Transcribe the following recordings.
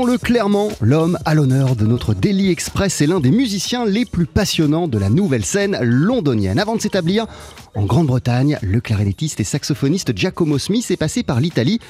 Disons-le clairement, l'homme à l'honneur de notre Daily Express est l'un des musiciens les plus passionnants de la nouvelle scène londonienne. Avant de s'établir en Grande-Bretagne, le clarinettiste et saxophoniste Giacomo Smith est passé par l'Italie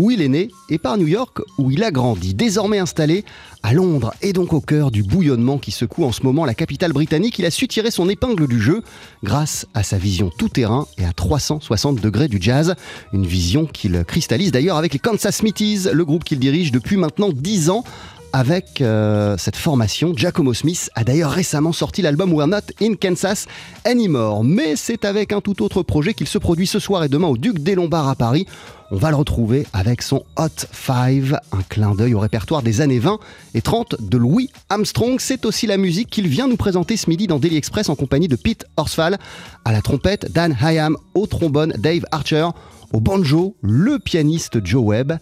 où il est né et par New York où il a grandi. Désormais installé à Londres et donc au cœur du bouillonnement qui secoue en ce moment la capitale britannique, il a su tirer son épingle du jeu grâce à sa vision tout-terrain et à 360 degrés du jazz. Une vision qu'il cristallise d'ailleurs avec les Kansas Smithies, le groupe qu'il dirige depuis maintenant 10 ans avec euh, cette formation. Giacomo Smith a d'ailleurs récemment sorti l'album We're Not in Kansas Anymore. Mais c'est avec un tout autre projet qu'il se produit ce soir et demain au Duc des Lombards à Paris. On va le retrouver avec son Hot 5, un clin d'œil au répertoire des années 20 et 30 de Louis Armstrong. C'est aussi la musique qu'il vient nous présenter ce midi dans Daily Express en compagnie de Pete Horsfall à la trompette, Dan Hyam au trombone, Dave Archer au banjo, le pianiste Joe Webb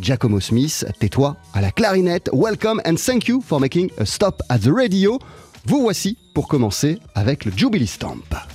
Giacomo Smith, tais-toi à la clarinette. Welcome and thank you for making a stop at the radio. Vous voici pour commencer avec le Jubilee Stamp.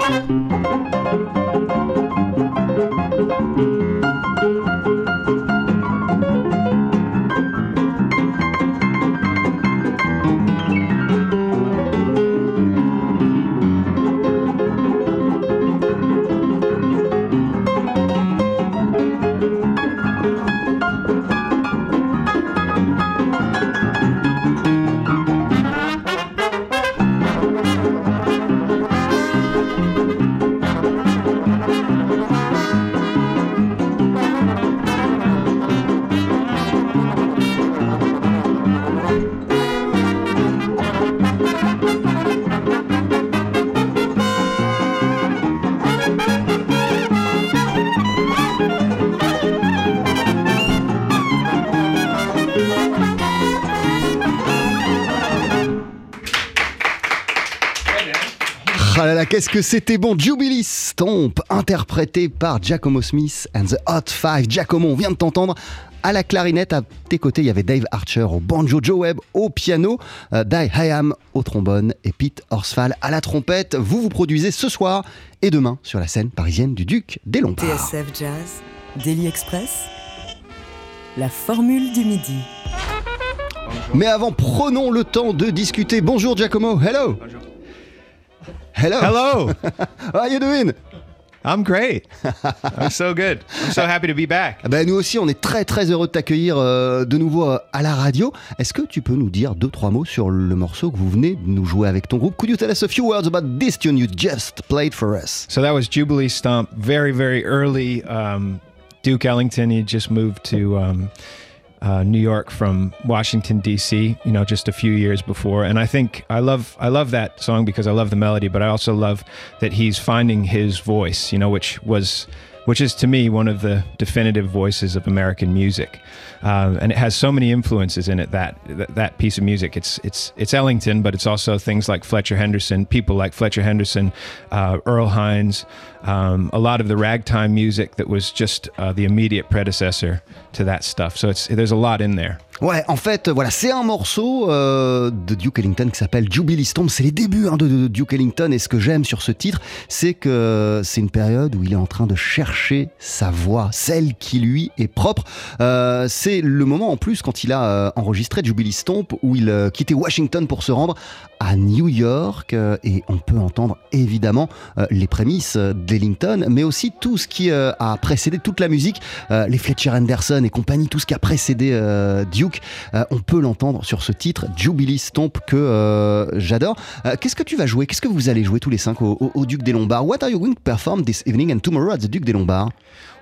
Ah qu'est-ce que c'était bon? Jubilee Stomp, interprété par Giacomo Smith and the Hot Five. Giacomo, on vient de t'entendre à la clarinette. À tes côtés, il y avait Dave Archer au banjo, Joe Webb au piano, euh, Dai Hayam au trombone et Pete Horsfall à la trompette. Vous vous produisez ce soir et demain sur la scène parisienne du Duc des Lombards. TSF Jazz, Daily Express, la formule du midi. Mais avant, prenons le temps de discuter. Bonjour Giacomo, hello Hello Hello. How are you doing? I'm great. I'm so good. I'm so happy to be back. Ah ben, nous aussi, on est très très heureux de t'accueillir euh, de nouveau euh, à la radio. Est-ce que tu peux nous dire deux trois mots sur le morceau que vous venez de nous jouer avec ton groupe? Could you tell us a few words about this tune you just played for us? So that was Jubilee Stomp, very, very early. Um, Duke Ellington, he just moved to um, uh, New York from Washington D.C. You know, just a few years before, and I think I love I love that song because I love the melody, but I also love that he's finding his voice. You know, which was which is to me one of the definitive voices of American music. Um, and it has so many influences in it that, that that piece of music. It's it's it's Ellington, but it's also things like Fletcher Henderson, people like Fletcher Henderson, uh, Earl Hines, um, a lot of the ragtime music that was just uh, the immediate predecessor to that stuff. So it's there's a lot in there. Ouais, en fait, voilà, c'est un morceau euh, de Duke Ellington qui s'appelle Jubilee Stomp. C'est les débuts hein, de, de, Duke Ellington. Et ce que j'aime sur ce titre, c'est que c'est une période où il est en train de chercher sa voix, celle qui lui est propre. Euh, c'est le moment en plus quand il a euh, enregistré Jubilee Stomp où il euh, quittait Washington pour se rendre à New York. Euh, et on peut entendre évidemment les prémices d'Ellington, mais aussi tout ce qui a précédé toute la musique, les Fletcher Henderson et compagnie, tout ce qui a précédé Duke on peut l'entendre sur ce titre, Jubilee Stomp, que j'adore. Qu'est-ce que tu vas jouer? Qu'est-ce que vous allez jouer tous les cinq au, Duc des Lombards? What are you going to perform this evening and tomorrow at the Duc des Lombards?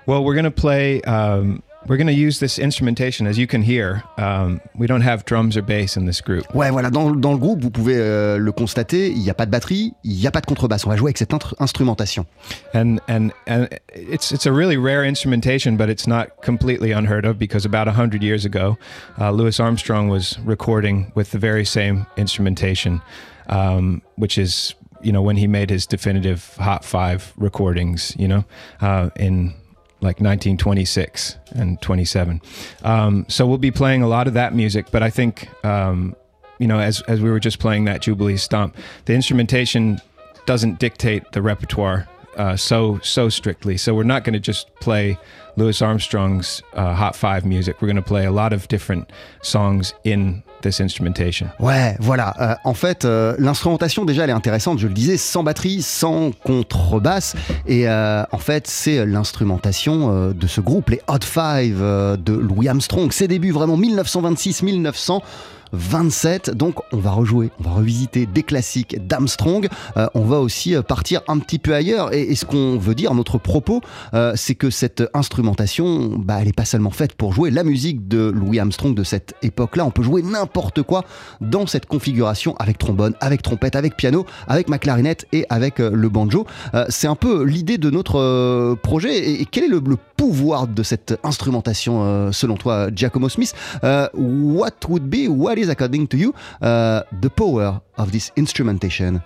Well, we're going to play um, we're going to use this instrumentation, as you can hear. Um, we don't have drums or bass in this group. Ouais, voilà, dans, dans le groupe, vous pouvez euh, le constater, il n'y a pas de batterie, il n'y a pas de contrebasse. On va jouer avec cette instrumentation. And and and it's it's a really rare instrumentation, but it's not completely unheard of because about hundred years ago, uh, Louis Armstrong was recording with the very same instrumentation, um, which is you know when he made his definitive Hot Five recordings, you know, uh, in like 1926 and 27. Um, so we'll be playing a lot of that music, but I think, um, you know, as, as we were just playing that Jubilee Stomp, the instrumentation doesn't dictate the repertoire uh, so so strictly. So we're not going to just play Louis Armstrong's uh, Hot Five music. We're going to play a lot of different songs in this instrumentation. Ouais, voilà. Euh, en fait, euh, l'instrumentation déjà elle est intéressante. Je le disais, sans batterie, sans contrebasse. Et euh, en fait, c'est l'instrumentation de ce groupe, les Hot Five de Louis Armstrong. Ses débuts vraiment 1926-1900. 27. Donc on va rejouer, on va revisiter des classiques d'Armstrong. Euh, on va aussi euh, partir un petit peu ailleurs. Et, ce qu'on veut dire, notre propos, euh, c'est que cette instrumentation, bah, elle n'est pas seulement faite pour jouer la musique de Louis Armstrong de cette époque-là. On peut jouer n'importe quoi dans cette configuration avec trombone, avec trompette, avec piano, avec ma clarinette et avec le banjo. c'est un peu l'idée de notre projet. Et, quel est le, le, pouvoir de cette instrumentation selon toi, Giacomo Smith What would be, what is, according to you, uh, the power of this instrumentation?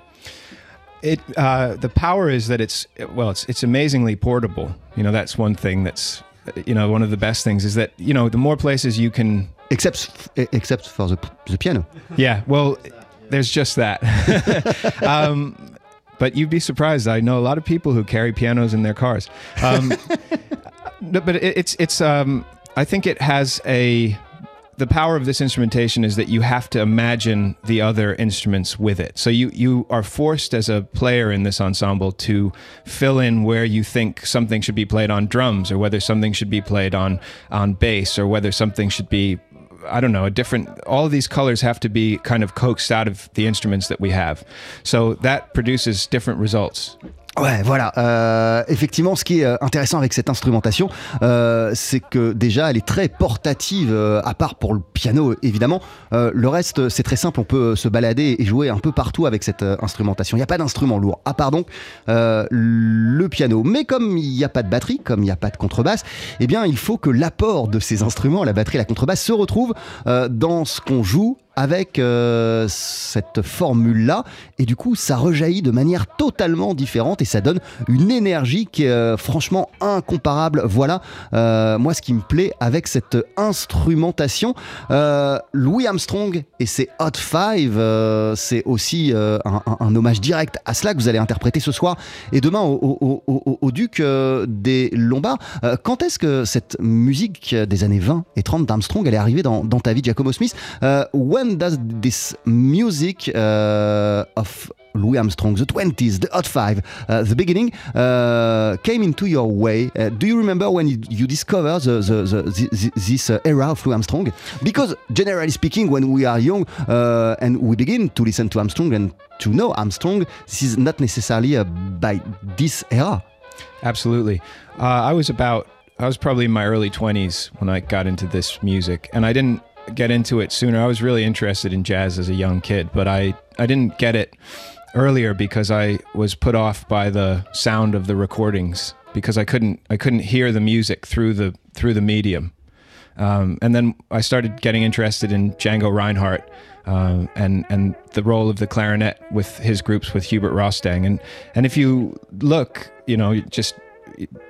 It uh, the power is that it's well, it's it's amazingly portable. You know, that's one thing that's you know one of the best things is that you know the more places you can except except for the the piano. Yeah, well, there's just that. um, but you'd be surprised. I know a lot of people who carry pianos in their cars. Um, but it, it's it's um, I think it has a the power of this instrumentation is that you have to imagine the other instruments with it. So you you are forced as a player in this ensemble to fill in where you think something should be played on drums or whether something should be played on on bass or whether something should be I don't know, a different, all of these colors have to be kind of coaxed out of the instruments that we have. So that produces different results. Ouais, voilà. Euh, effectivement, ce qui est euh, intéressant avec cette instrumentation, euh, c'est que déjà, elle est très portative, à part pour le piano, évidemment. le reste, c'est très simple. On peut se balader et jouer un peu partout avec cette instrumentation. Il n'y a pas d'instrument lourd, à part donc le piano. Mais comme il n'y a pas de batterie, comme il n'y a pas de contrebasse, eh bien, il faut que l'apport de ces instruments, la batterie et la contrebasse, se retrouve dans ce qu'on joue avec euh, cette formule-là. Et du coup, ça rejaillit de manière totalement différente et ça donne une énergie qui est euh, franchement incomparable. Voilà, euh, moi, ce qui me plaît avec cette instrumentation. Louis Armstrong et ses Hot Five, c'est aussi un, hommage direct à cela que vous allez interpréter ce soir et demain au, Duc des Lombards. quand est-ce que cette musique des années 20 et 30 d'Armstrong, elle est arrivée dans, ta vie, Giacomo Smith? Does this music uh, of Louis Armstrong, the 20s, the Hot Five, uh, the beginning, uh, came into your way. Uh, do you remember when you, you discovered the, the, the, this uh, era of Louis Armstrong? Because generally speaking, when we are young uh, and we begin to listen to Armstrong and to know Armstrong, this is not necessarily by this era. Absolutely. I was about, I was probably in my early 20s when I got into this music, and I didn't get into it sooner. I was really interested in jazz as a young kid, but I, I didn't get it earlier because I was put off by the sound of the recordings because I couldn't I couldn't hear the music through the through the medium. Um, and then I started getting interested in Django Reinhardt um, and and the role of the clarinet with his groups with Hubert Rostang. And and if you look, you know, just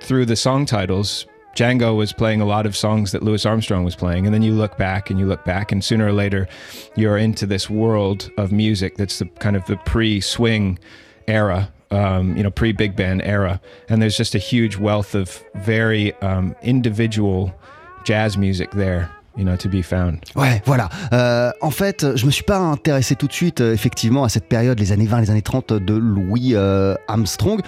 through the song titles, Django was playing a lot of songs that Louis Armstrong was playing, and then you look back and you look back, and sooner or later, you're into this world of music that's the kind of the pre-swing era, um, you know, pre-big band era, and there's just a huge wealth of very um, individual jazz music there. You know, to be found. Ouais, voilà. Euh, en fait, je me suis pas intéressé tout de suite, euh, effectivement, à cette période, les années 20, les années 30 de Louis euh, Armstrong,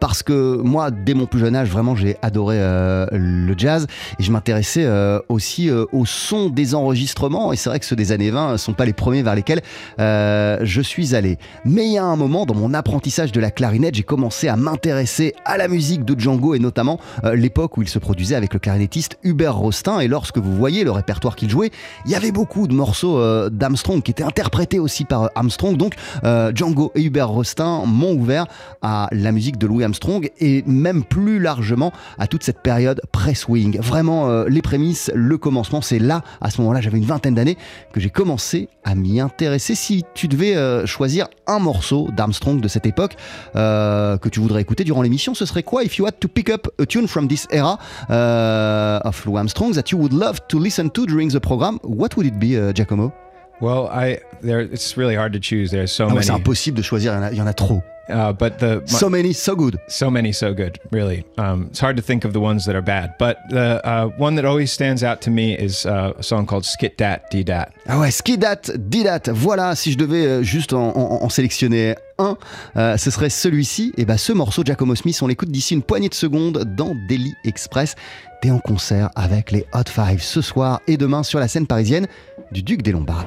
parce que moi, dès mon plus jeune âge, vraiment, j'ai adoré le jazz et je m'intéressais aussi au son des enregistrements. Et c'est vrai que ceux des années 20 ne sont pas les premiers vers lesquels je suis allé. Mais il y a un moment, dans mon apprentissage de la clarinette, j'ai commencé à m'intéresser à la musique de Django et notamment l'époque où il se produisait avec le clarinettiste Hubert Rostin. Et lorsque vous voyez le répertoire qu'il jouait, il y avait beaucoup de morceaux euh, d'Armstrong qui étaient interprétés aussi par euh, Armstrong. Donc euh, Django et Hubert Rostin m'ont ouvert à la musique de Louis Armstrong et même plus largement à toute cette période press-swing. Vraiment, les prémices, le commencement, c'est là, à ce moment-là, j'avais une vingtaine d'années, que j'ai commencé à m'y intéresser. Si tu devais choisir un morceau d'Armstrong de cette époque que tu voudrais écouter durant l'émission, ce serait quoi? If you had to pick up a tune from this era of Louis Armstrong that you would love to listen to during the program, what would it be, uh, Giacomo? Well, I there it's really hard to choose. There's so ah many. C'est impossible de choisir. Il y en a, trop. Uh, but the so many, so good. So many, so good. Really, um, it's hard to think of the ones that are bad. But the uh, one that always stands out to me is uh, a song called Skit Dat Dee Dat. Ah ouais, Skit Dat Dee Dat. Voilà, si je devais euh, juste en, en, en sélectionner un, euh, ce serait celui-ci. Et bah, ce morceau, Giacomo Smith, on l'écoute d'ici une poignée de secondes dans Daily Express. T'es en concert avec les Hot Five ce soir et demain sur la scène parisienne du Duc des Lombards.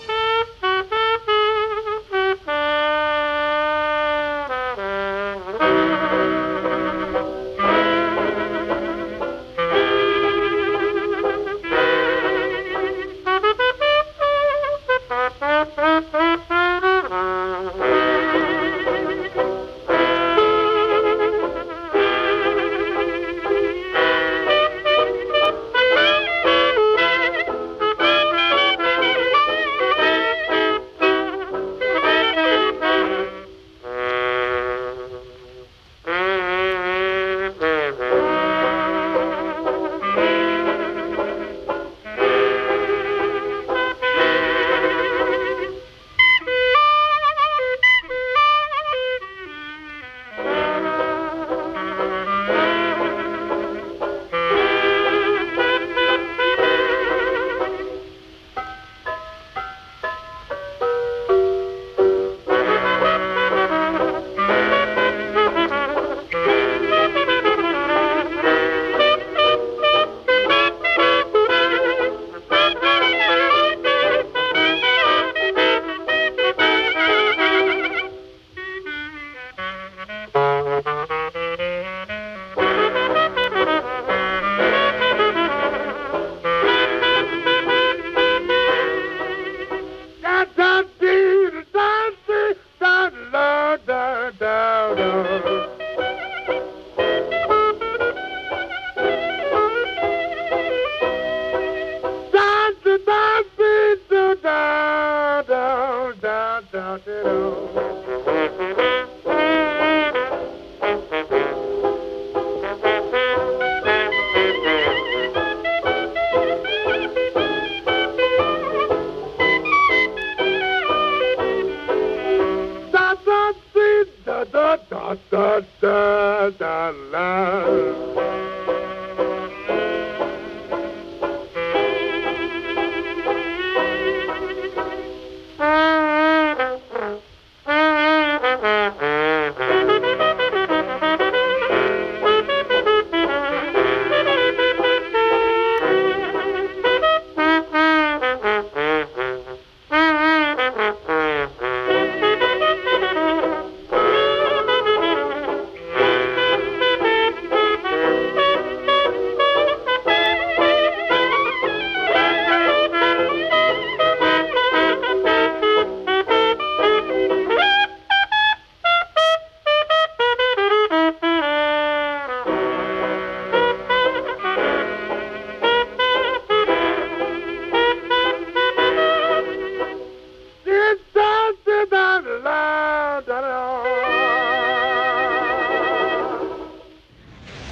Mm-hmm.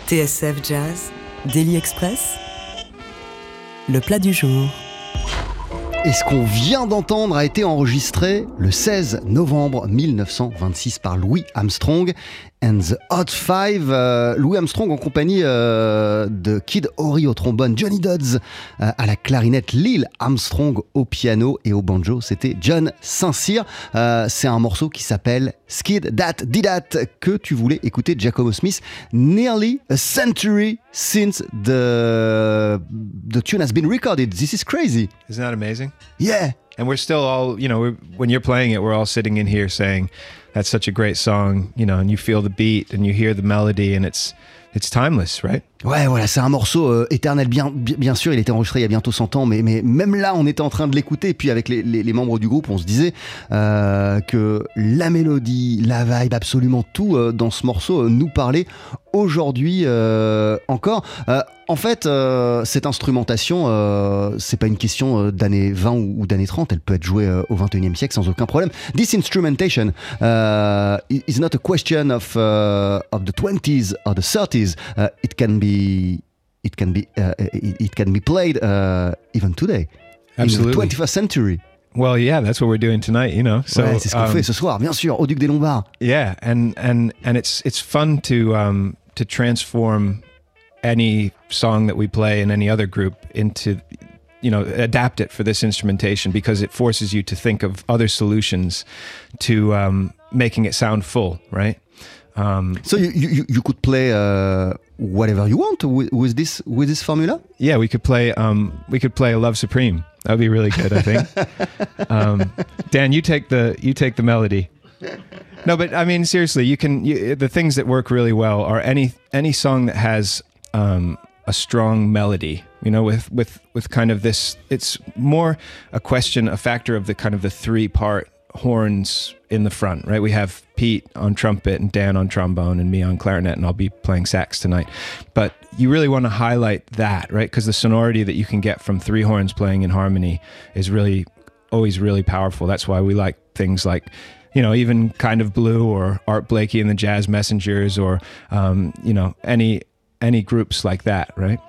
TSF Jazz, Daily Express, le plat du jour. Et ce qu'on vient d'entendre a été enregistré le 16 novembre 1926 par Louis Armstrong and the Hot Five. Euh, Louis Armstrong en compagnie euh, de Kid Ory au trombone, Johnny Dodds euh, à la clarinette, Lil Armstrong au piano et au banjo, c'était John Saint-Cyr. C'est un morceau qui s'appelle Skid That Did That que tu voulais écouter Giacomo Smith. Nearly a century since the the tune has been recorded. This is crazy. Isn't that amazing? Yeah. And we're still all, you know, when you're playing it, we're all sitting in here saying, that's such a great song, you know, and you feel the beat and you hear the melody and it's it's timeless, right? Ouais, voilà, c'est un morceau euh, éternel. Bien, bien sûr, il était enregistré il y a bientôt 100 ans, mais, mais même là, on était en train de l'écouter. Puis avec les, membres du groupe, on se disait euh, que la mélodie, la vibe, absolument tout euh, dans ce morceau nous parlait aujourd'hui euh, encore. en fait, cette instrumentation, c'est pas une question d'année 20 ou, ou d'année 30, elle peut être jouée au 21e siècle sans aucun problème. This instrumentation is not a question of, of the 20s or the 30s. it can be it can be uh, it, it, can be played uh, even today Absolutely. in the 21st century. Well, yeah, that's what we're doing tonight, you know. So ouais, c'est ce qu'on um, fait ce soir, bien sûr, au Duc des Lombards. Yeah, and and and it's it's fun to um to transform any song that we play in any other group into you know adapt it for this instrumentation because it forces you to think of other solutions to um, making it sound full, right? Um, so you, you, you could play uh, whatever you want with, with, this with this formula. Yeah, we could play um, we could play Love Supreme. That would be really good, I think. um, Dan, you take the you take the melody. No, but I mean seriously, you can you, the things that work really well are any any song that has um, a strong melody. You know, with with with kind of this. It's more a question, a factor of the kind of the three part horns in the front, right? We have Pete on trumpet and Dan on trombone and me on clarinet, and I'll be playing sax tonight. But you really want to highlight that, right? Because the sonority that you can get from three horns playing in harmony is really always really powerful. That's why we like things like you know, even kind of blue or Art Blakey and the Jazz Messengers or, um, you know, any, any groups like that, right?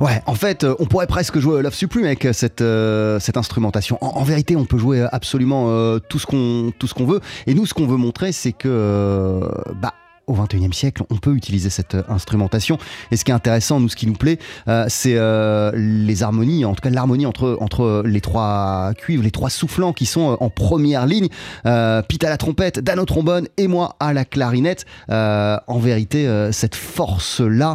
Ouais, en fait, euh, on pourrait presque jouer Love Supreme avec euh, cette, euh, cette instrumentation. En, vérité, on peut jouer absolument tout ce qu'on tout veut. Et nous, ce qu'on veut montrer, c'est que bah au 21e siècle, on peut utiliser cette euh, instrumentation. Et ce qui est intéressant, nous, ce qui nous plaît, euh, c'est euh, les harmonies, en tout cas l'harmonie entre, entre les trois cuivres, les trois soufflants qui sont en première ligne. Pete à la trompette, Dan au trombone et moi à la clarinette. en vérité, cette force-là,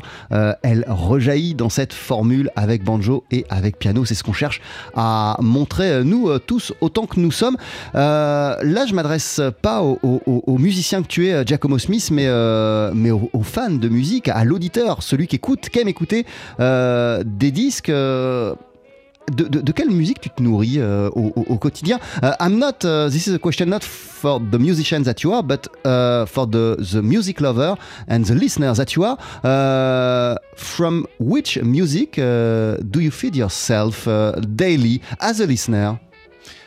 elle rejaillit dans cette formule avec banjo et avec piano. C'est ce qu'on cherche à montrer, nous tous, autant que nous sommes. là, je m'adresse pas aux, musiciens que tu es, Giacomo Smith, mais euh, mais aux, fans de musique, à l'auditeur, celui qui écoute, qui aime écouter euh, des disques. Euh, de, de, de, quelle musique tu te nourris euh, au, au, quotidien? Uh, I'm not, uh, this is a question not for the musicians that you are, but uh, for the, the music lover and the listeners that you are. Uh, from which music do you feed yourself daily as a listener?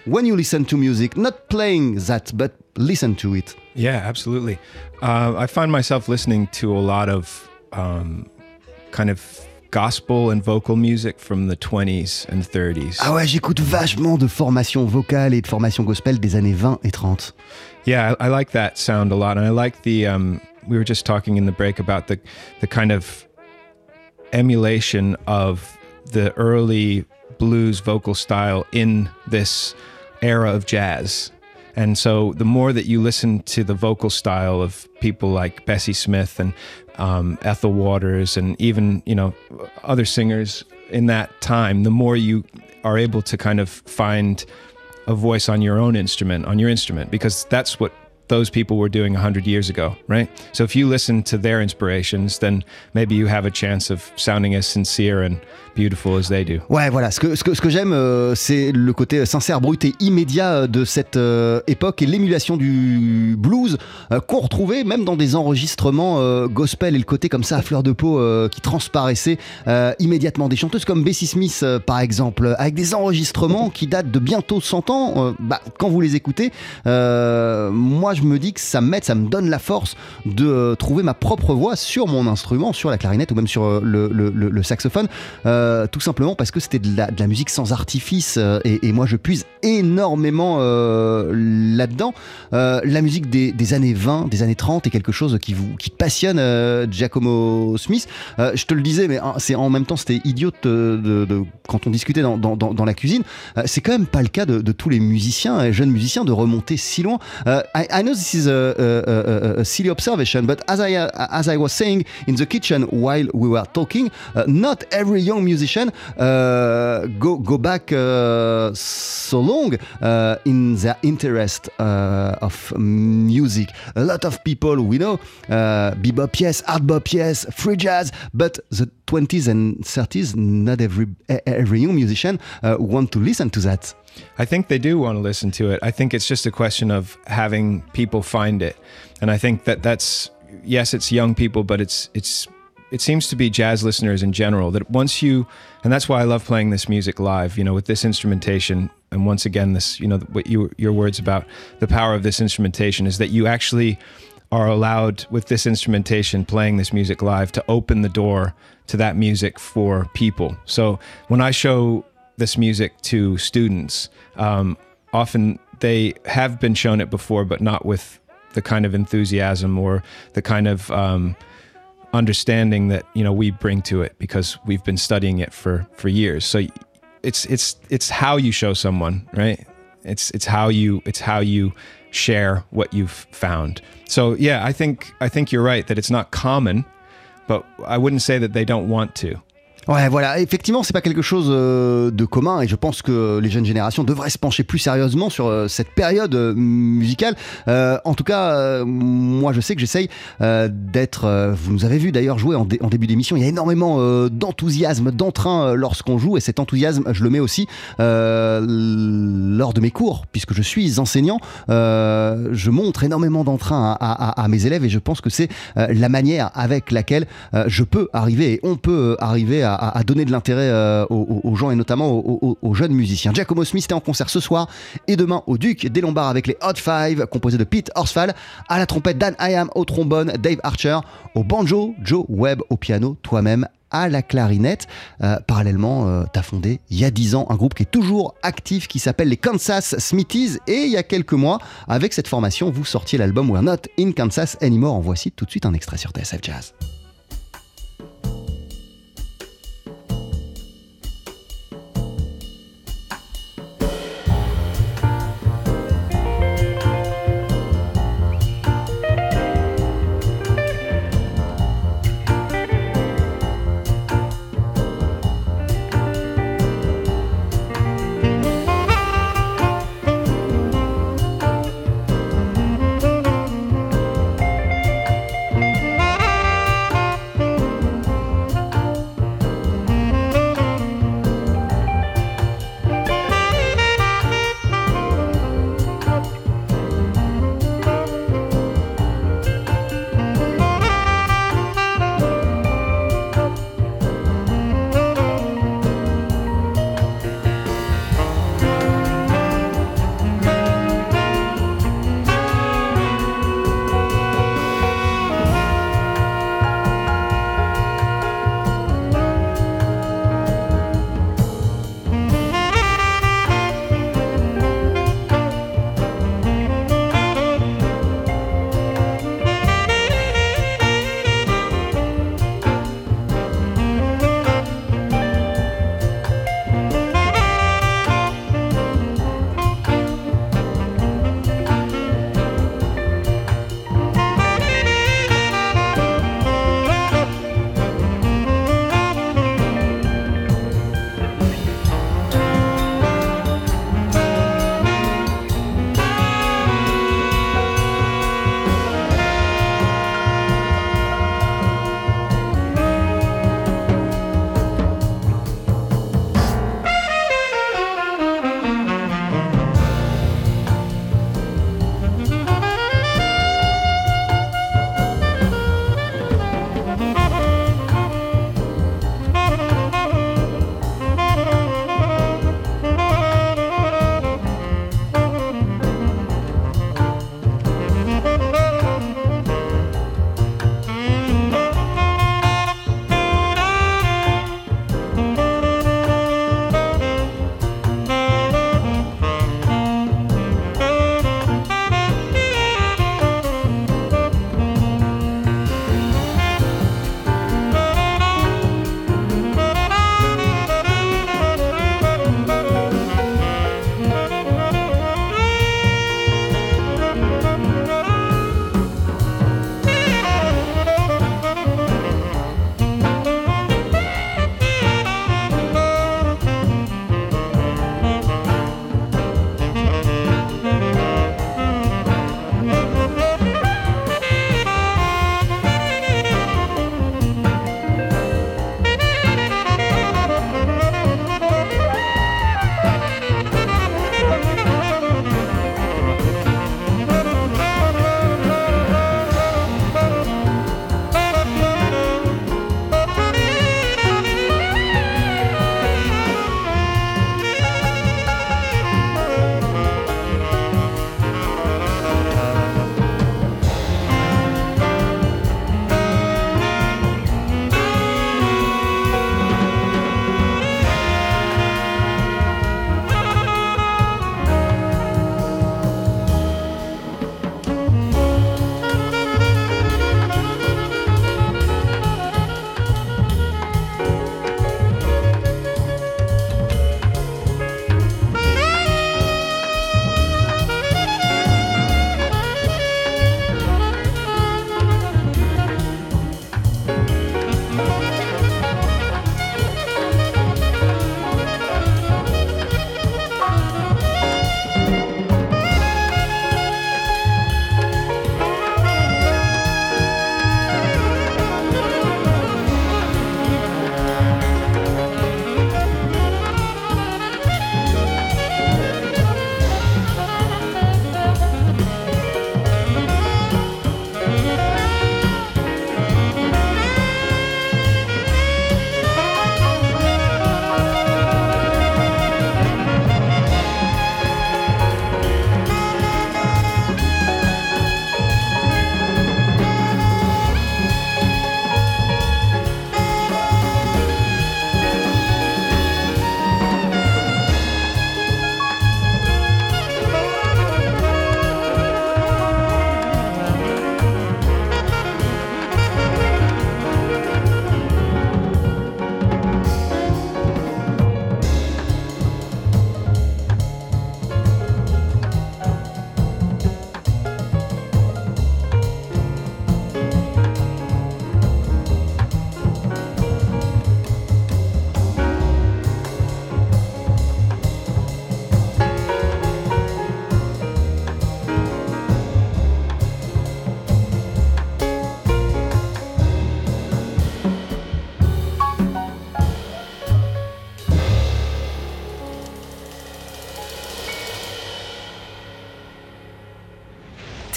When you listen to music, not playing that, but listen to it. Yeah, absolutely. Uh, I find myself listening to a lot of um, kind of gospel and vocal music from the 20s and 30s. Ah ouais, j'écoute vachement de formation vocale et de formation gospel des années 20 et 30. Yeah, I, I like that sound a lot, and I like the. Um, we were just talking in the break about the the kind of emulation of the early blues vocal style in this era of jazz. And so the more that you listen to the vocal style of people like Bessie Smith and um, Ethel Waters and even, you know, other singers in that time, the more you are able to kind of find a voice on your own instrument, on your instrument, because that's what those people were doing 100 years ago, right? So if you listen to their inspirations, then maybe you have a chance of sounding as sincere and beautiful as they do. Ouais, voilà. Ce que, ce que, ce que j'aime, euh, c'est le côté sincère, brut et immédiat euh, de cette euh, époque et l'émulation du blues qu'on retrouvait même dans des enregistrements gospel et le côté comme ça à fleur de peau qui transparaissait immédiatement. Des chanteuses comme Bessie Smith, par exemple, avec des enregistrements qui datent de bientôt 100 ans. bah, quand vous les écoutez, moi, je me dis que ça m'aide, ça me donne la force de trouver ma propre voix sur mon instrument, sur la clarinette ou même sur le, saxophone, tout simplement parce que c'était de la, de la musique sans artifice euh, et, moi je puise énormément euh, là-dedans. Euh, la musique des, des années 20, des années 30 est quelque chose qui vous qui passionne, euh, Giacomo Smith. Euh, je te le disais, mais hein, c'est en même temps c'était idiot de, quand on discutait dans, dans- dans- la cuisine. Euh, c'est quand même pas le cas de, tous les musiciens jeunes musiciens de remonter si loin. I, know this is a, silly observation, but as I as I was saying in the kitchen while we were talking, uh, not every young musician uh, go go back uh, so long uh, in their interest of music. A lot of people we know, bebop yes, hard bop yes, free jazz, but the 20s and 30s, not every every young musician want to listen to that. I think they do want to listen to it. I think it's just a question of having people find it, and I think that that's yes, it's young people, but it's it's it seems to be jazz listeners in general that once you and that's why I love playing this music live. You know, with this instrumentation, and once again, this you know what you your words about the power of this instrumentation is that you actually are allowed with this instrumentation playing this music live to open the door to that music for people. So when I show this music to students, um, often they have been shown it before, but not with the kind of enthusiasm or the kind of um, understanding that you know we bring to it because we've been studying it for for years. So it's it's it's how you show someone, right? It's it's how you it's how you share what you've found. So yeah, I think I think you're right that it's not common, but I wouldn't say that they don't want to. Ouais, voilà. Effectivement, c'est pas quelque chose euh, de commun et je pense que les jeunes générations devraient se pencher plus sérieusement sur euh, cette période euh, musicale. En tout cas, moi, je sais que j'essaye d'être. vous nous avez vu d'ailleurs jouer en, dé- en début d'émission. Il y a énormément d'enthousiasme, d'entrain lorsqu'on joue et cet enthousiasme, je le mets aussi lors de mes cours, puisque je suis enseignant. Je montre énormément d'entrain à, à- mes élèves et je pense que c'est la manière avec laquelle je peux arriver et on peut arriver à, à- donner de l'intérêt euh, aux, gens et notamment aux, jeunes musiciens. Giacomo Smith est en concert ce soir et demain au Duc des Lombards avec les Hot Five composés de Pete Horsfall, à la trompette Dan Hyam, au trombone Dave Archer, au banjo Joe Webb, au piano toi-même à la clarinette. Euh, parallèlement, euh, t'as fondé il y a 10 ans un groupe qui est toujours actif qui s'appelle les Kansas Smithies et il y a quelques mois, avec cette formation, vous sortiez l'album We're Not in Kansas Anymore. En voici tout de suite un extrait sur TSF Jazz.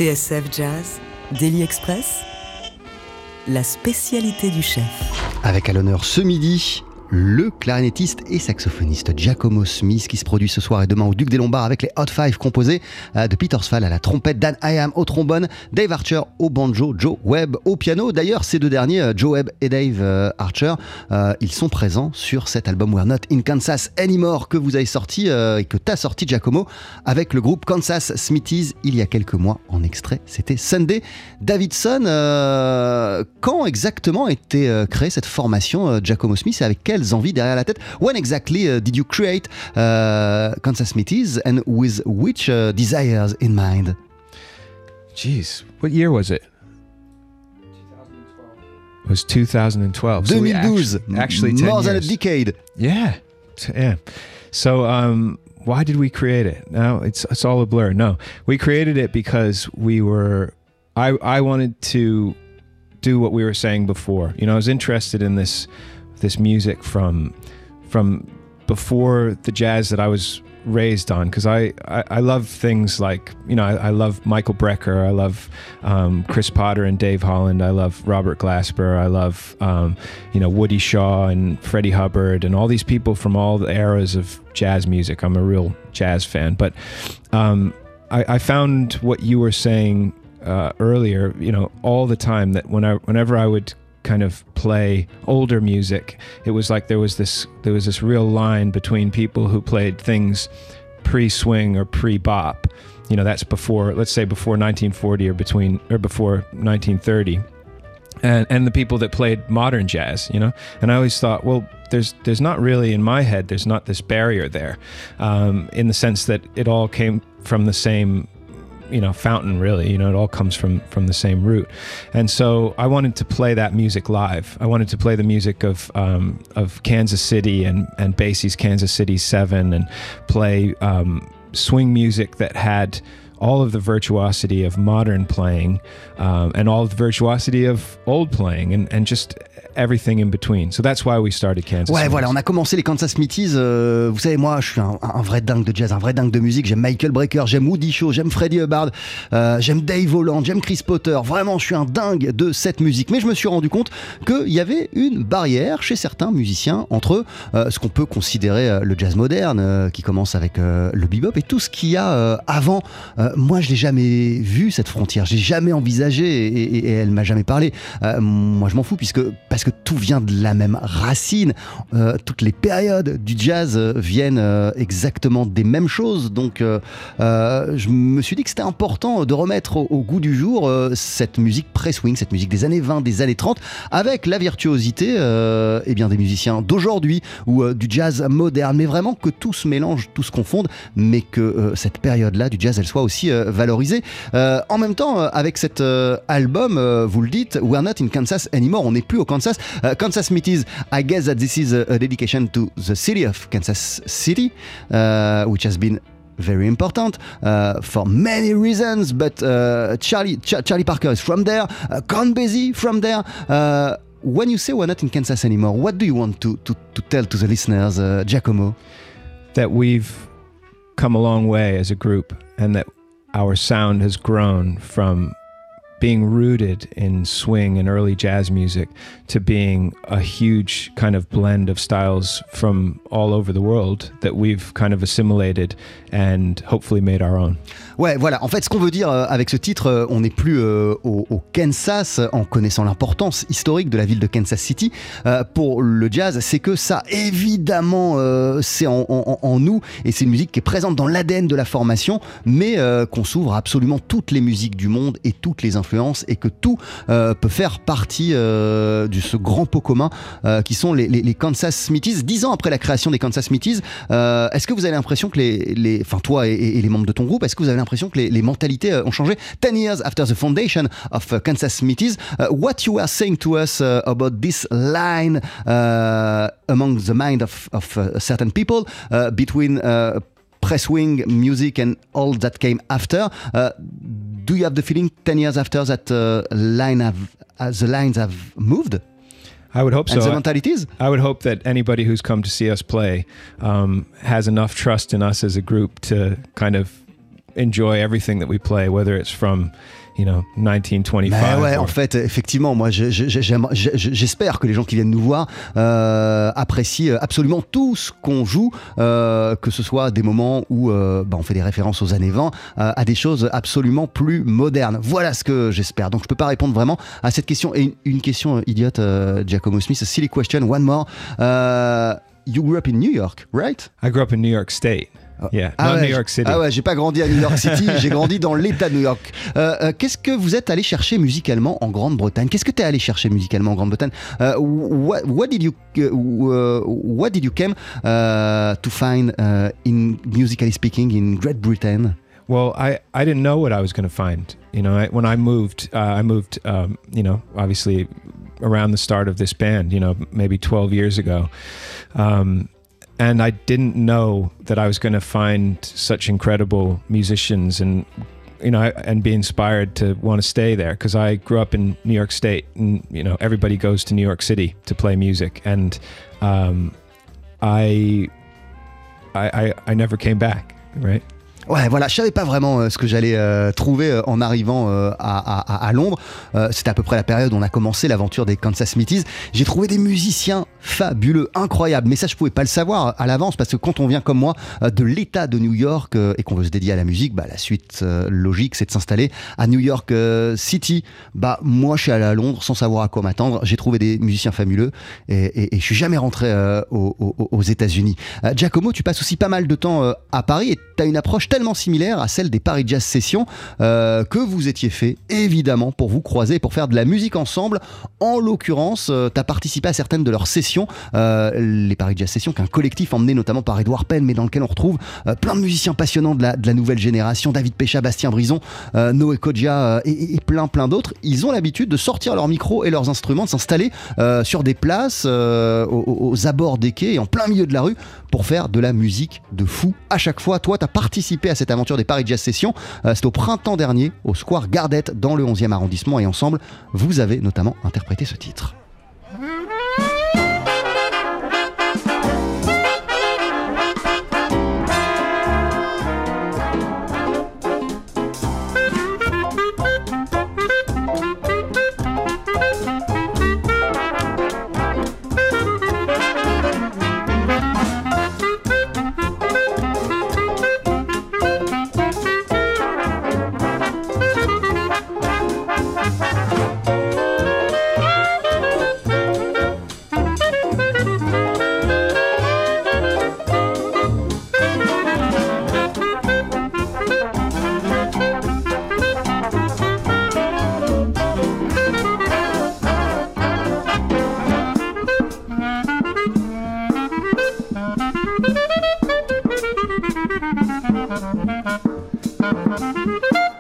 TSF Jazz, Daily Express, la spécialité du chef. Avec à l'honneur ce midi le clarinettiste et saxophoniste Giacomo Smith qui se produit ce soir et demain au Duc des Lombards avec les Hot Five composés euh, de Peter Sval à la trompette, Dan Hyam au trombone, Dave Archer au banjo, Joe Webb au piano. D'ailleurs, ces deux derniers, euh, Joe Webb et Dave euh, Archer, ils sont présents sur cet album We're Not in Kansas Anymore que vous avez sorti et que t'as sorti Giacomo avec le groupe Kansas Smithies il y a quelques mois en extrait. C'était Sunday Davidson. quand exactement était créée cette formation Giacomo Smith et avec quel envies derrière la tête. When exactly uh, did you create uh, Kansas Smithies and with which uh, desires in mind? Jeez, what year was it? 2012. It was 2012. 2012. So actually, actually more than a decade. Yeah, yeah. So, um, why did we create it? Now it's it's all a blur. No, we created it because we were. I I wanted to do what we were saying before. You know, I was interested in this this music from from before the jazz that I was raised on because I, I, I love things like you know I, I love Michael Brecker I love um, Chris Potter and Dave Holland I love Robert Glasper I love um, you know Woody Shaw and Freddie Hubbard and all these people from all the eras of jazz music. I'm a real jazz fan but um, I, I, found what you were saying uh, earlier you know all the time that when I whenever I would kind of play older music. It was like there was this there was this real line between people who played things pre-swing or pre-bop. You know that's before let's say before 1940 or between or before 1930 and and the people that played modern jazz you know? And i always thought well there's there's not really in my head there's not this barrier there um, in the sense that it all came from the same you know fountain really. You know it all comes from from the same root. And so i wanted to play that music live. I wanted to play the music of um, of kansas city and and basie's kansas city 7 and play um, swing music that had all of the virtuosity of modern playing um, and all the virtuosity of old playing and, and just everything in between. So that's why we started Kansas. Ouais, voilà, on a commencé les Kansas Smithies. Euh, vous savez, moi, je suis un, un, vrai dingue de jazz, un vrai dingue de musique. J'aime Michael Brecker, j'aime Woody Shaw, j'aime Freddie Hubbard, euh, j'aime Dave Holland, j'aime Chris Potter. Vraiment, je suis un dingue de cette musique. Mais je me suis rendu compte qu'il y avait une barrière chez certains musiciens entre euh, ce qu'on peut considérer le jazz moderne, qui commence avec le bebop, et tout ce qu'il y a avant. moi, je l'ai jamais vu cette frontière. J'ai jamais envisagé, et, et, et elle m'a jamais parlé. moi, je m'en fous puisque parce que tout vient de la même racine. Euh, toutes les périodes du jazz euh, viennent euh, exactement des mêmes choses. Donc, je me suis dit que c'était important de remettre au, goût du jour cette musique pré-swing, cette musique des années 20, des années 30, avec la virtuosité eh bien, des musiciens d'aujourd'hui ou du jazz moderne. Mais vraiment que tout se mélange, tout se confonde, mais que cette période-là du jazz, elle soit aussi valorisée. en même temps, avec cet album, vous le dites, We're Not in Kansas Anymore, on n'est plus au Kansas. Uh, Kansas I guess that this is a, a, dedication to the city of Kansas City, uh, which has been very important uh, for many reasons. But uh, Charlie Ch Charlie Parker is from there, uh, Count Basie from there. Uh, when you say we're not in Kansas anymore, what do you want to, to, to tell to the listeners, uh, Giacomo? That we've come a long way as a group and that our sound has grown from being rooted in swing and early jazz music to being a huge kind of blend of styles from all over the world that we've kind of assimilated and hopefully made our own. Ouais, voilà. En fait, ce qu'on veut dire euh, avec ce titre, euh, on n'est plus euh, au, au, Kansas en connaissant l'importance historique de la ville de Kansas City euh, pour le jazz, c'est que ça, évidemment, euh, c'est en, en, en, nous et c'est une musique qui est présente dans l'ADN de la formation, mais euh, qu'on s'ouvre à absolument toutes les musiques du monde et toutes les influences et que tout euh, peut faire partie euh, de ce grand pot commun euh, qui sont les, les, les, Kansas Smithies. Dix ans après la création des Kansas Smithies, est-ce que vous avez l'impression que les, les enfin toi et, et, les membres de ton groupe, est-ce que vous avez l'impression que les, les, mentalités ont changé? Ten years after the foundation of Kansas Smithies, uh, what you are saying to us uh, about this line uh, among the mind of, of certain people between press wing music and all that came after. Do you have the feeling 10 years after that uh, line have, uh, the lines have moved? I would hope and so. the mentalities? I would hope that anybody who's come to see us play um, has enough trust in us as a group to kind of enjoy everything that we play, whether it's from you know 1925. Mais ouais, or- en fait, effectivement, moi, j'espère que les gens qui viennent nous voir euh, apprécient absolument tout ce qu'on joue, euh, que ce soit des moments où euh, bah, on fait des références aux années 20, euh, à des choses absolument plus modernes. Voilà ce que j'espère. Donc, je peux pas répondre vraiment à cette question. Et une, une question euh, idiote, euh, Giacomo Smith, a silly question, one more. Euh, you grew up in New York, right? I grew up in New York State. Yeah, Ah not ouais, New York City. Ah ouais, j'ai pas grandi à New York City, j'ai grandi dans l'État de New York. Euh, euh, Qu'est-ce que vous êtes allé chercher musicalement en Grande-Bretagne? Qu'est-ce que tu es allé chercher musicalement en Grande-Bretagne? Euh, what, what did you uh, What did you came uh, to find in musically speaking in Great Britain? Well, I, I didn't know what I was going to find. You know, I, when I moved, uh, I moved, um, you know, obviously around the start of this band, you know, maybe 12 years ago. Um, and I didn't know that I was going to find such incredible musicians and, you know, and be inspired to want to stay there because I grew up in New York State and, you know, everybody goes to New York City to play music. And um, I, I, I, I never came back, right? Ouais, voilà, je savais pas vraiment euh, ce que j'allais euh, trouver euh, en arrivant à, Londres. C'était à peu près la période où on a commencé l'aventure des Kansas Smithies. J'ai trouvé des musiciens fabuleux, incroyables. Mais ça, je pouvais pas le savoir à l'avance parce que quand on vient comme moi de l'État de New York et qu'on veut se dédier à la musique, bah, la suite logique, c'est de s'installer à New York City. Bah, moi, je suis allé à Londres sans savoir à quoi m'attendre. J'ai trouvé des musiciens fabuleux et, je suis jamais rentré aux, aux- États-Unis. Giacomo, tu passes aussi pas mal de temps à Paris et tu as une approche tellement similaire à celle des Paris Jazz Sessions euh, que vous étiez fait évidemment pour vous croiser pour faire de la musique ensemble. En l'occurrence, tu as participé à certaines de leurs sessions, euh, les Paris Jazz Sessions, qu'un collectif emmené notamment par Edouard Penn, mais dans lequel on retrouve euh, plein de musiciens passionnants de la, nouvelle génération, David Pécha, Bastien Brison, euh, Noé Kodja euh, et, plein plein d'autres. Ils ont l'habitude de sortir leurs micros et leurs instruments, de s'installer euh, sur des places euh, aux, aux abords des quais et en plein milieu de la rue pour faire de la musique de fou à chaque fois. Toi, tu as participé à cette aventure des Paris Jazz Sessions. Euh, C'était au printemps dernier, au Square Gardette, dans le 11e arrondissement. Et ensemble, vous avez notamment interprété ce titre. Thank you.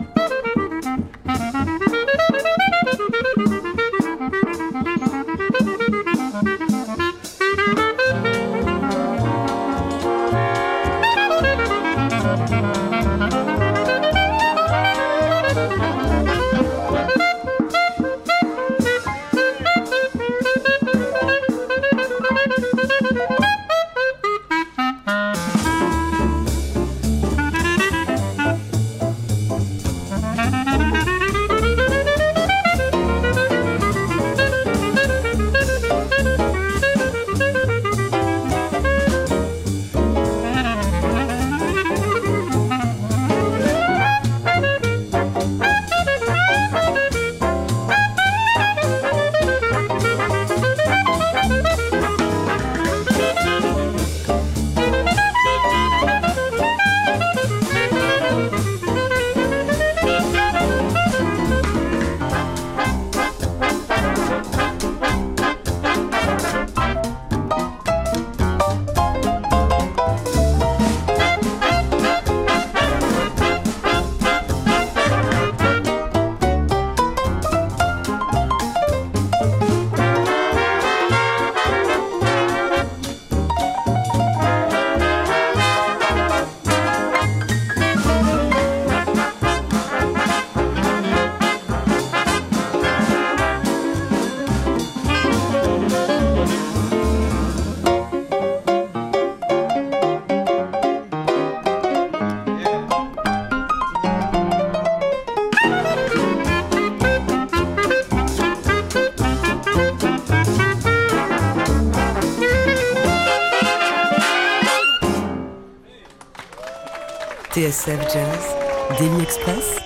TSF Jazz, Daily Express,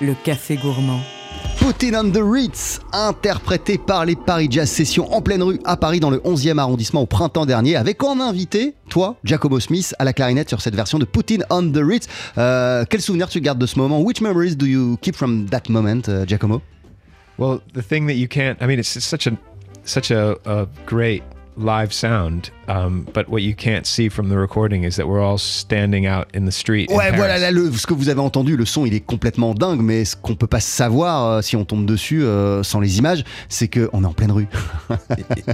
le café gourmand. Putin on the Ritz, interprété par les Paris Jazz Sessions en pleine rue à Paris dans le 11e arrondissement au printemps dernier, avec en invité, toi, Giacomo Smith, à la clarinette sur cette version de Putin on the Ritz. Euh, quel souvenir tu gardes de ce moment? Which memories do you keep from that moment, uh, Giacomo? Well, the thing that you can't, I mean, it's, it's such a such a, a great live sound, um, but what you can't see from the recording is that we're all standing out in the street. Ouais, voilà, là, le- ce que vous avez entendu, le son, il est complètement dingue, mais ce qu'on peut pas savoir euh, si on tombe dessus euh, sans les images, c'est qu'on est en pleine rue.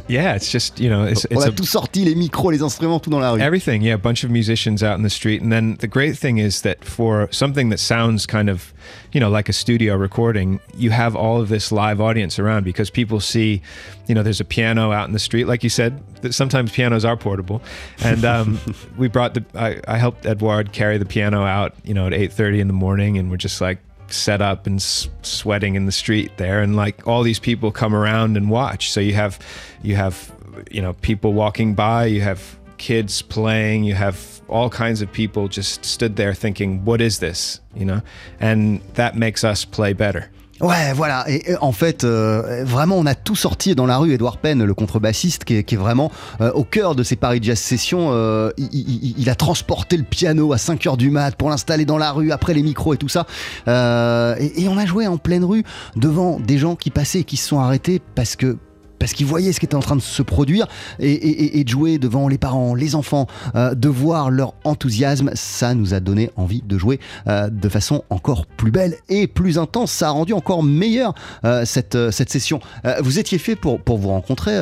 Yeah, it's just you know, it's On it's a a tout sorti, les micros, les instruments, tout dans la rue. Everything, yeah, a bunch of musicians out in the street. And then the great thing is that for something that sounds kind of, you know, like a studio recording, you have all of this live audience around because people see, you know, there's a piano out in the street, like you said. That sometimes pianos are portable, and um, we brought the. I, I helped Edward carry the piano out, you know, at eight thirty in the morning, and we're just like set up and s- sweating in the street there. And like all these people come around and watch. So you have you have you know people walking by you have kids playing you have all kinds of people just stood there thinking what is this? You know? And that makes us play better Ouais, voilà. Et, en fait, euh, vraiment, on a tout sorti dans la rue. Edouard Penn, le contrebassiste, qui est, qui est vraiment euh, au cœur de ces Paris Jazz Sessions, euh, il, il- il a transporté le piano à 5 heures du mat pour l'installer dans la rue, après les micros et tout ça. Euh, et, et on a joué en pleine rue devant des gens qui passaient et qui se sont arrêtés parce que parce qu'ils voyaient ce qui était en train de se produire et, de jouer devant les parents, les enfants, euh, de voir leur enthousiasme, ça nous a donné envie de jouer euh, de façon encore plus belle et plus intense. Ça a rendu encore meilleure euh, cette, euh, cette session. Vous étiez fait pour, pour vous rencontrer,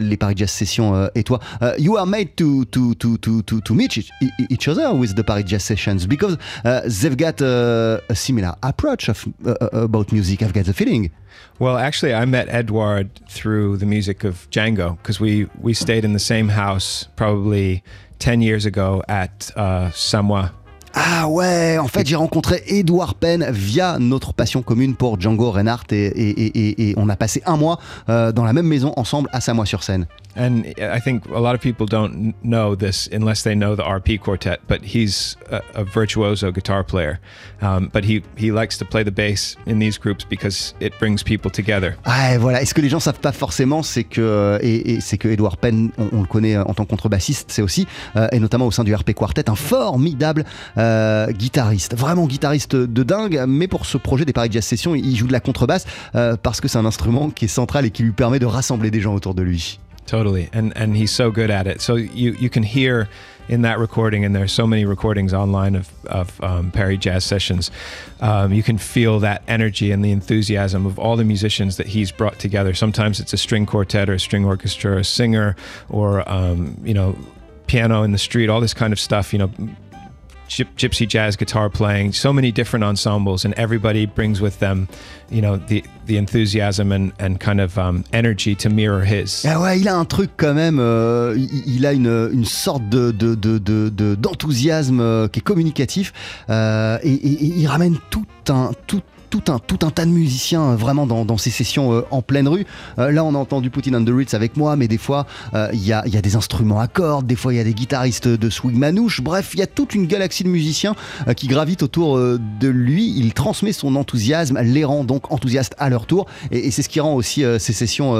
les Paris Jazz Sessions et toi. Euh, you are made to, to, to, to, to, to meet each, other with the Paris Jazz Sessions because uh, they've got uh, a similar approach of, uh, uh, about music. I've got the feeling. well actually i met edward through the music of django because we stayed in the same house probably 10 years ago at uh, samoa Ah ouais, en fait j'ai rencontré Edouard Penn via notre passion commune pour Django Reinhardt et, et- et- on a passé un mois euh, dans la même maison ensemble à Samois-sur-Seine. And I think a lot of people don't kn- know this unless they know the RP quartet, but he's a, a virtuoso guitar player. Um, but he, he likes to play the bass in these groups because it brings people together. Ouais, voilà. Et ce que les gens savent pas forcément, c'est que et, et c'est que Penn, on, on le connaît en tant que contrebassiste, c'est aussi euh, et notamment au sein du RP Quartet, un formidable euh, guitariste, vraiment guitariste de dingue. Mais pour ce projet des Paris Jazz Sessions, il joue de la contrebasse euh, parce que c'est un instrument qui est central et qui lui permet de rassembler des gens autour de lui. Totally. And, and he's so good at it. So you, you can hear in that recording, and there's so many recordings online of, of um, Perry Jazz Sessions, um, you can feel that energy and the enthusiasm of all the musicians that he's brought together. Sometimes it's a string quartet or a string orchestra, or a singer, or, um, you know, piano in the street, all this kind of stuff, you know, gypsy jazz guitar playing, so many different ensembles, and everybody brings with them, you know, the, the enthusiasm and, and kind of um, energy to mirror his. Ah ouais, il a un truc quand même. euh, il, il a une, une sorte de, de- de- de- de- d'enthousiasme euh, qui est communicatif euh, et, et- et il ramène tout un tout tout un, tout un tas de musiciens euh, vraiment dans, ces sessions euh, en pleine rue. Euh, là, on a entendu Putin on the Ritz avec moi, mais des fois, il y, a, des instruments à cordes, des fois, il y a des guitaristes de swing manouche. Bref, il y a toute une galaxie de musiciens qui gravitent autour de lui. Il transmet son enthousiasme, les rend donc enthousiastes à leur tour. Et, c'est ce qui rend aussi ces sessions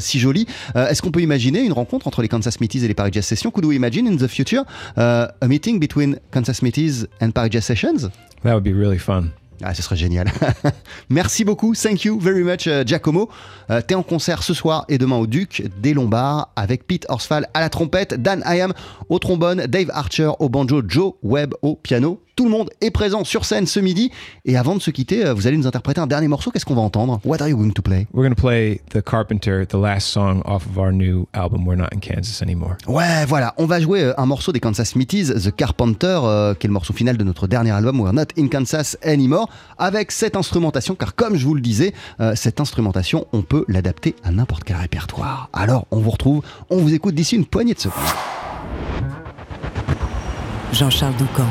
si jolies. Est-ce qu'on peut imaginer une rencontre entre les Kansas Smithies et les Paris Jazz Sessions? Could we imagine in the future a meeting between Kansas Smithies and Paris Sessions? That would be really fun. Ah, ce serait génial. Merci beaucoup. Thank you very much, euh, Giacomo. Euh, T'es en concert ce soir et demain au Duc des Lombards avec Pete Horsfall à la trompette, Dan Hyam au trombone, Dave Archer au banjo, Joe Webb au piano. Tout le monde est présent sur scène ce midi. Et avant de se quitter, euh, vous allez nous interpréter un dernier morceau. Qu'est-ce qu'on va entendre? What are you going to play? We're going to play The Carpenter, the last song off of our new album, We're Not in Kansas Anymore. Ouais, voilà, on va jouer euh, un morceau des Kansas Smithies, The Carpenter, euh, qui est le morceau final de notre dernier album, We're Not in Kansas Anymore, avec cette instrumentation, car comme je vous le disais, euh, cette instrumentation, on peut l'adapter à n'importe quel répertoire. Alors, on vous retrouve, on vous écoute d'ici une poignée de secondes. Jean-Charles Doucan,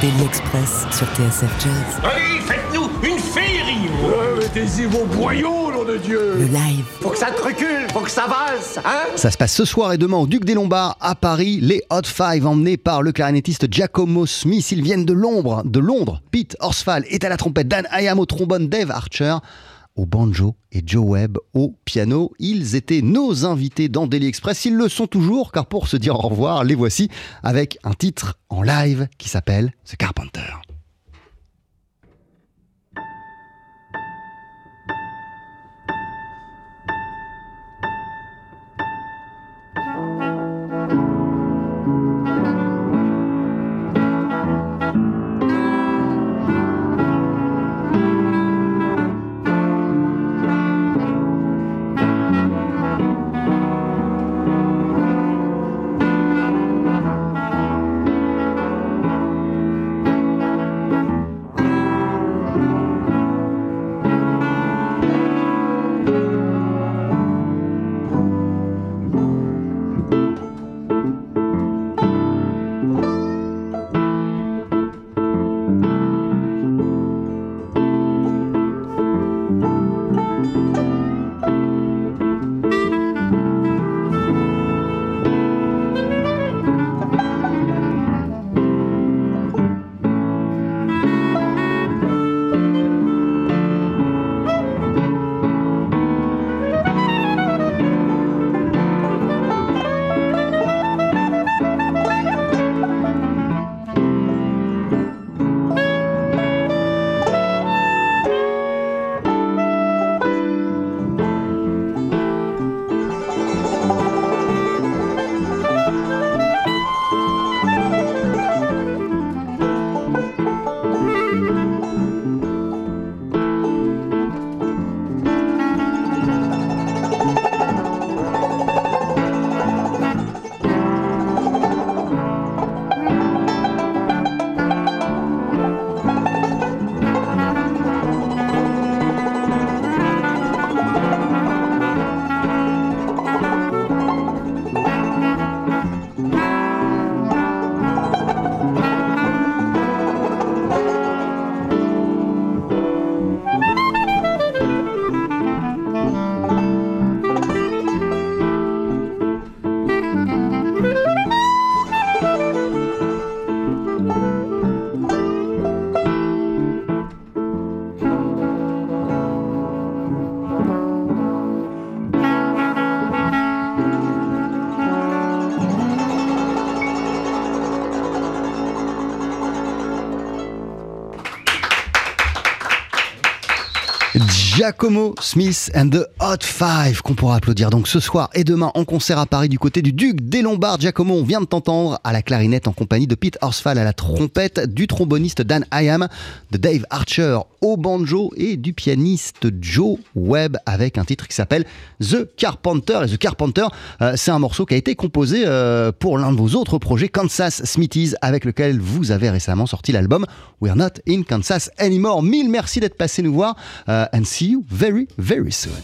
Daily Express sur TSF Jazz. Allez, faites-nous une féerie Ouais, mettez-y vos boyaux, là Le live. Faut que ça te recule, faut que ça vase, hein Ça se passe ce soir et demain au Duc des Lombards à Paris. Les Hot Five emmenés par le clarinettiste Giacomo Smith. Ils viennent de Londres. De Londres. Pete Horsfall est à la trompette, Dan Hayam au trombone, Dave Archer au banjo et Joe Webb au piano. Ils étaient nos invités dans Daily Express. Ils le sont toujours, car pour se dire au revoir, les voici avec un titre en live qui s'appelle The Carpenter. Giacomo Smith and the Hot Five qu'on pourra applaudir donc ce soir et demain en concert à Paris du côté du Duc des Lombards. Giacomo, on vient de t'entendre à la clarinette en compagnie de Pete Horsfall à la trompette, du tromboniste Dan Hayam, de Dave Archer au banjo et du pianiste Joe Webb avec un titre qui s'appelle The Carpenter. Et The Carpenter, euh, c'est un morceau qui a été composé euh, pour l'un de vos autres projets, Kansas Smithies, avec lequel vous avez récemment sorti l'album We're Not in Kansas Anymore. Mille merci d'être passé nous voir euh, and see you very, very soon.